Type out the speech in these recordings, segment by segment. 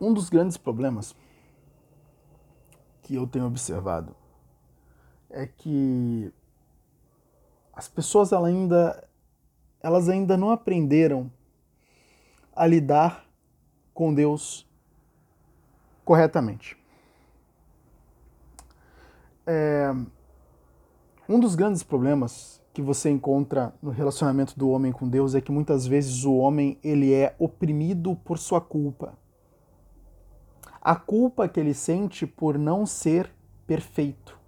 Um dos grandes problemas que eu tenho observado é que as pessoas elas ainda, elas ainda não aprenderam a lidar com Deus corretamente. É, um dos grandes problemas que você encontra no relacionamento do homem com Deus é que muitas vezes o homem ele é oprimido por sua culpa. A culpa que ele sente por não ser perfeito.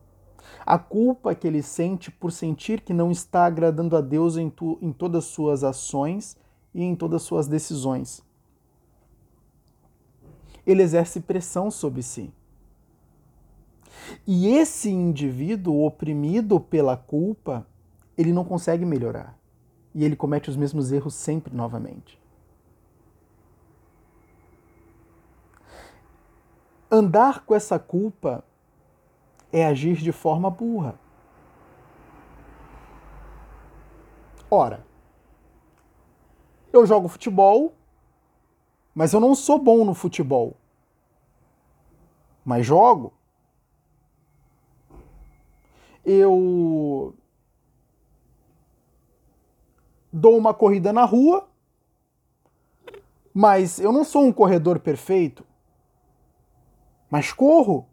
A culpa que ele sente por sentir que não está agradando a Deus em, tu, em todas as suas ações e em todas as suas decisões. Ele exerce pressão sobre si. E esse indivíduo oprimido pela culpa, ele não consegue melhorar. E ele comete os mesmos erros sempre novamente. Andar com essa culpa é agir de forma burra. Ora, eu jogo futebol, mas eu não sou bom no futebol. Mas jogo. Eu dou uma corrida na rua, mas eu não sou um corredor perfeito. Mas corro.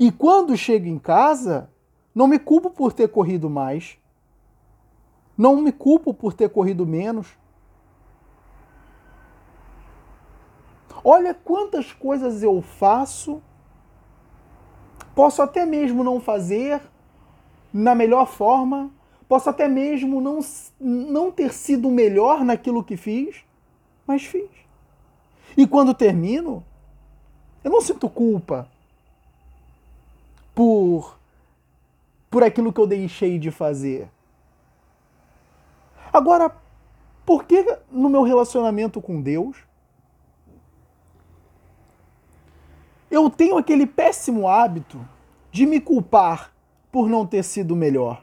E quando chego em casa, não me culpo por ter corrido mais. Não me culpo por ter corrido menos. Olha quantas coisas eu faço. Posso até mesmo não fazer na melhor forma, Posso até mesmo não, não ter sido melhor naquilo que fiz, mas fiz. E quando termino, eu não sinto culpa por por aquilo que eu deixei de fazer. Agora, por que no meu relacionamento com Deus eu tenho aquele péssimo hábito de me culpar por não ter sido melhor?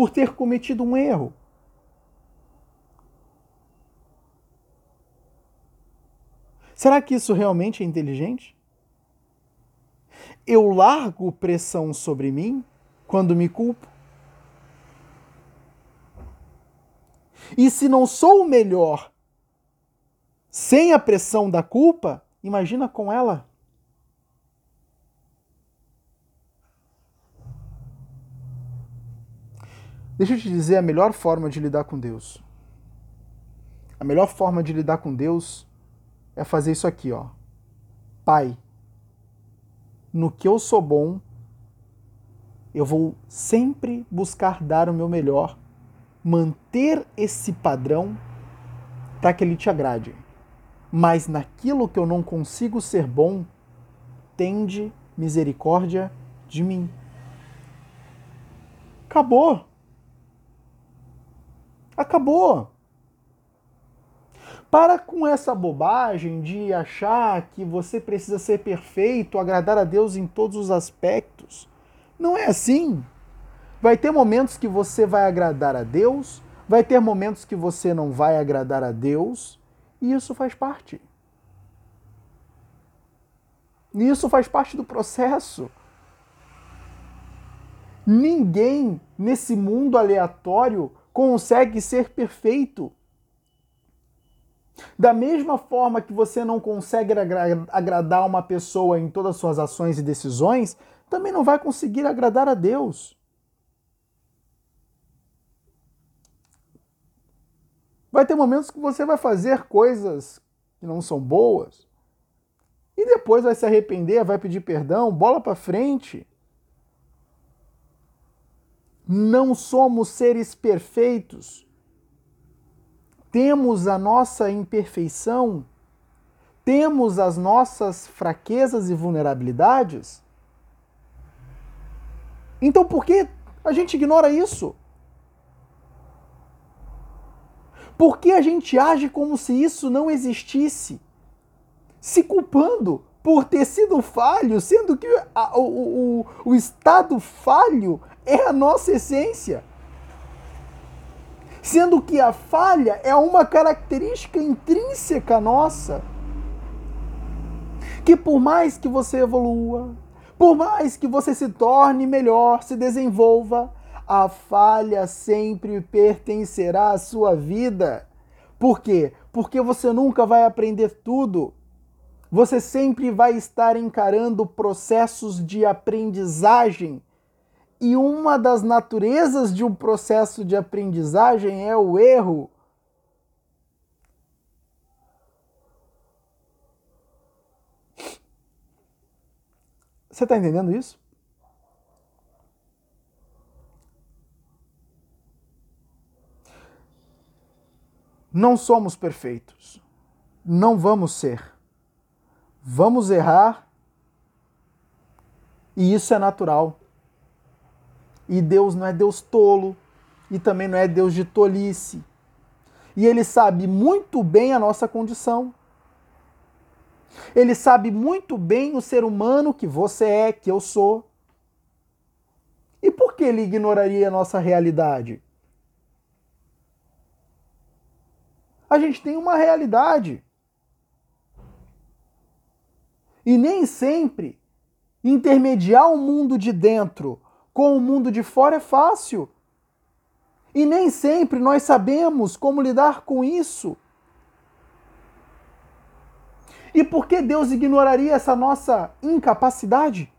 Por ter cometido um erro. Será que isso realmente é inteligente? Eu largo pressão sobre mim quando me culpo? E se não sou o melhor sem a pressão da culpa, imagina com ela. Deixa eu te dizer a melhor forma de lidar com Deus. A melhor forma de lidar com Deus é fazer isso aqui, ó. Pai, no que eu sou bom, eu vou sempre buscar dar o meu melhor, manter esse padrão para que ele te agrade. Mas naquilo que eu não consigo ser bom, tende misericórdia de mim. Acabou. Acabou. Para com essa bobagem de achar que você precisa ser perfeito, agradar a Deus em todos os aspectos. Não é assim. Vai ter momentos que você vai agradar a Deus, vai ter momentos que você não vai agradar a Deus, e isso faz parte. E isso faz parte do processo. Ninguém nesse mundo aleatório consegue ser perfeito. Da mesma forma que você não consegue agradar uma pessoa em todas as suas ações e decisões, também não vai conseguir agradar a Deus. Vai ter momentos que você vai fazer coisas que não são boas e depois vai se arrepender, vai pedir perdão, bola para frente. Não somos seres perfeitos. Temos a nossa imperfeição, temos as nossas fraquezas e vulnerabilidades. Então por que a gente ignora isso? Por que a gente age como se isso não existisse? Se culpando por ter sido falho, sendo que a, o, o, o estado falho é a nossa essência. Sendo que a falha é uma característica intrínseca nossa. Que por mais que você evolua, por mais que você se torne melhor, se desenvolva, a falha sempre pertencerá à sua vida. Por quê? Porque você nunca vai aprender tudo. Você sempre vai estar encarando processos de aprendizagem. E uma das naturezas de um processo de aprendizagem é o erro. Você está entendendo isso? Não somos perfeitos. Não vamos ser vamos errar e isso é natural. E Deus não é Deus tolo e também não é Deus de tolice. E Ele sabe muito bem a nossa condição. Ele sabe muito bem o ser humano que você é, que eu sou. E por que ele ignoraria a nossa realidade? A gente tem uma realidade. E nem sempre intermediar o mundo de dentro com o mundo de fora é fácil. E nem sempre nós sabemos como lidar com isso. E por que Deus ignoraria essa nossa incapacidade?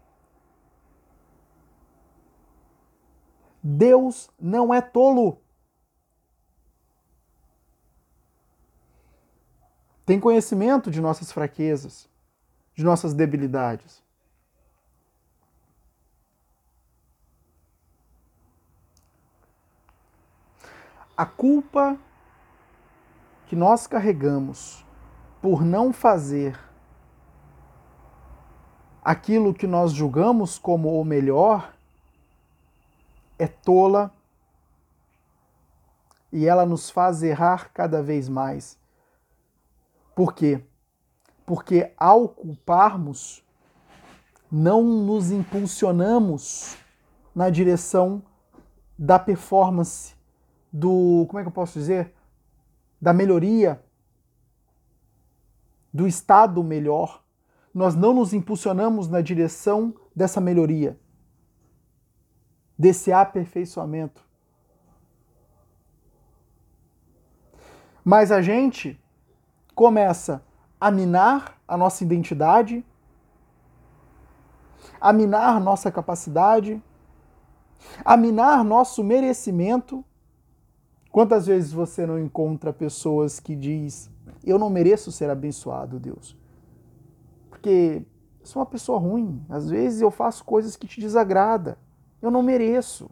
Deus não é tolo. Tem conhecimento de nossas fraquezas de nossas debilidades. A culpa que nós carregamos por não fazer aquilo que nós julgamos como o melhor é tola e ela nos faz errar cada vez mais. Por quê? porque ao culparmos, não nos impulsionamos na direção da performance, do. Como é que eu posso dizer? Da melhoria, do estado melhor. Nós não nos impulsionamos na direção dessa melhoria, desse aperfeiçoamento. Mas a gente começa a minar a nossa identidade, a minar nossa capacidade, a minar nosso merecimento. Quantas vezes você não encontra pessoas que diz: "Eu não mereço ser abençoado, Deus"? Porque sou uma pessoa ruim. Às vezes eu faço coisas que te desagrada. Eu não mereço.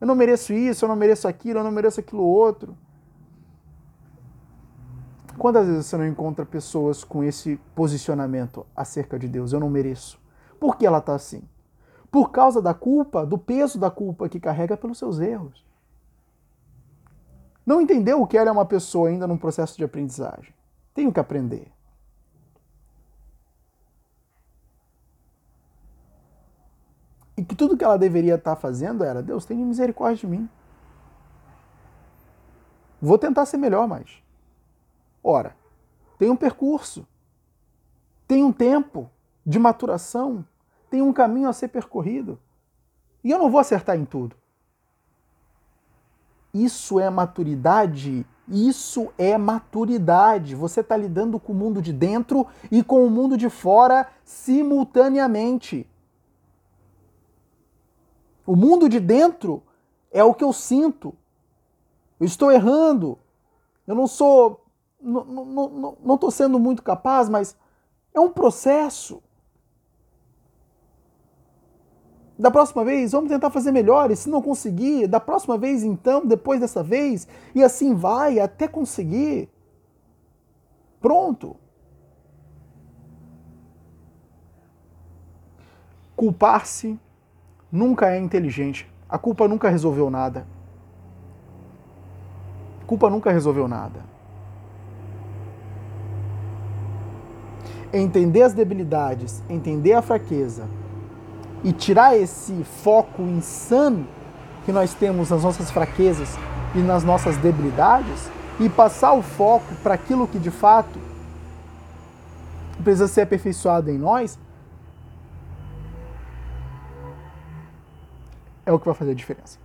Eu não mereço isso, eu não mereço aquilo, eu não mereço aquilo outro. Quantas vezes você não encontra pessoas com esse posicionamento acerca de Deus? Eu não mereço. Por que ela está assim? Por causa da culpa, do peso da culpa que carrega pelos seus erros. Não entendeu que ela é uma pessoa ainda num processo de aprendizagem. Tenho que aprender. E que tudo que ela deveria estar tá fazendo era: Deus, tenha misericórdia de mim. Vou tentar ser melhor, mas. Ora, tem um percurso, tem um tempo de maturação, tem um caminho a ser percorrido. E eu não vou acertar em tudo. Isso é maturidade. Isso é maturidade. Você está lidando com o mundo de dentro e com o mundo de fora simultaneamente. O mundo de dentro é o que eu sinto. Eu estou errando. Eu não sou não estou sendo muito capaz, mas é um processo. Da próxima vez, vamos tentar fazer melhor. E se não conseguir, da próxima vez, então, depois dessa vez, e assim vai até conseguir. Pronto. Culpar-se nunca é inteligente. A culpa nunca resolveu nada. A culpa nunca resolveu nada. entender as debilidades, entender a fraqueza e tirar esse foco insano que nós temos nas nossas fraquezas e nas nossas debilidades e passar o foco para aquilo que de fato precisa ser aperfeiçoado em nós, é o que vai fazer a diferença.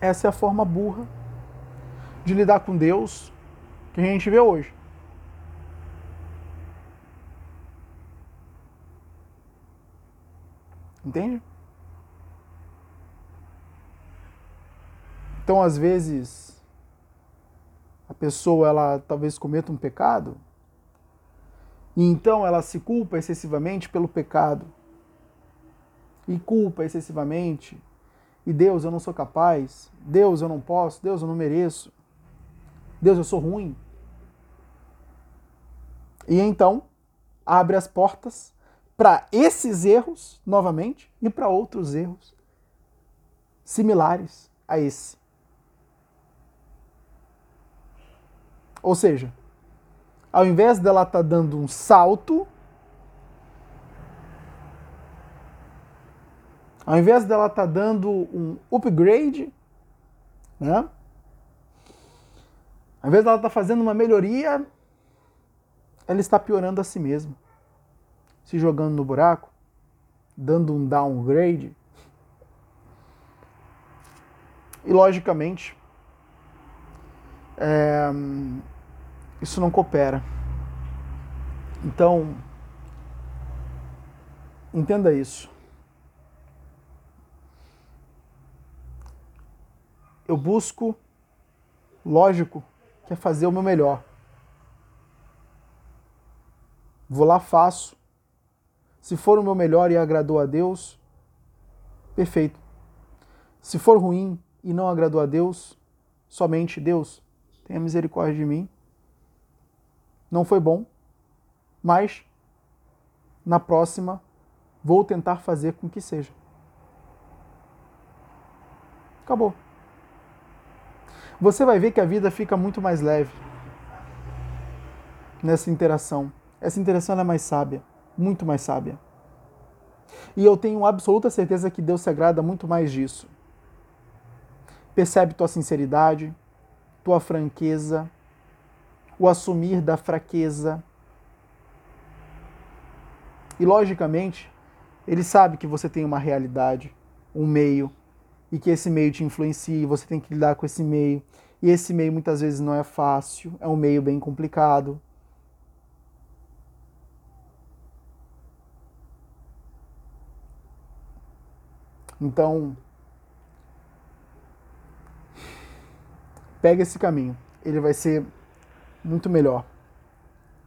Essa é a forma burra de lidar com Deus que a gente vê hoje. Entende? Então, às vezes, a pessoa ela talvez cometa um pecado e então ela se culpa excessivamente pelo pecado. E culpa excessivamente. E Deus, eu não sou capaz. Deus, eu não posso. Deus, eu não mereço. Deus, eu sou ruim. E então abre as portas para esses erros novamente e para outros erros similares a esse. Ou seja, ao invés dela estar tá dando um salto, ao invés dela estar tá dando um upgrade, né? Ao invés dela estar tá fazendo uma melhoria, ela está piorando a si mesma, se jogando no buraco, dando um downgrade. E logicamente, é, isso não coopera. Então, entenda isso. Eu busco, lógico, que é fazer o meu melhor. Vou lá, faço. Se for o meu melhor e agradou a Deus, perfeito. Se for ruim e não agradou a Deus, somente Deus, tenha misericórdia de mim não foi bom, mas na próxima vou tentar fazer com que seja. Acabou. Você vai ver que a vida fica muito mais leve nessa interação. Essa interação é mais sábia, muito mais sábia. E eu tenho absoluta certeza que Deus se agrada muito mais disso. Percebe tua sinceridade, tua franqueza, o assumir da fraqueza. E logicamente, ele sabe que você tem uma realidade, um meio, e que esse meio te influencia, e você tem que lidar com esse meio. E esse meio muitas vezes não é fácil, é um meio bem complicado. Então, pega esse caminho. Ele vai ser muito melhor.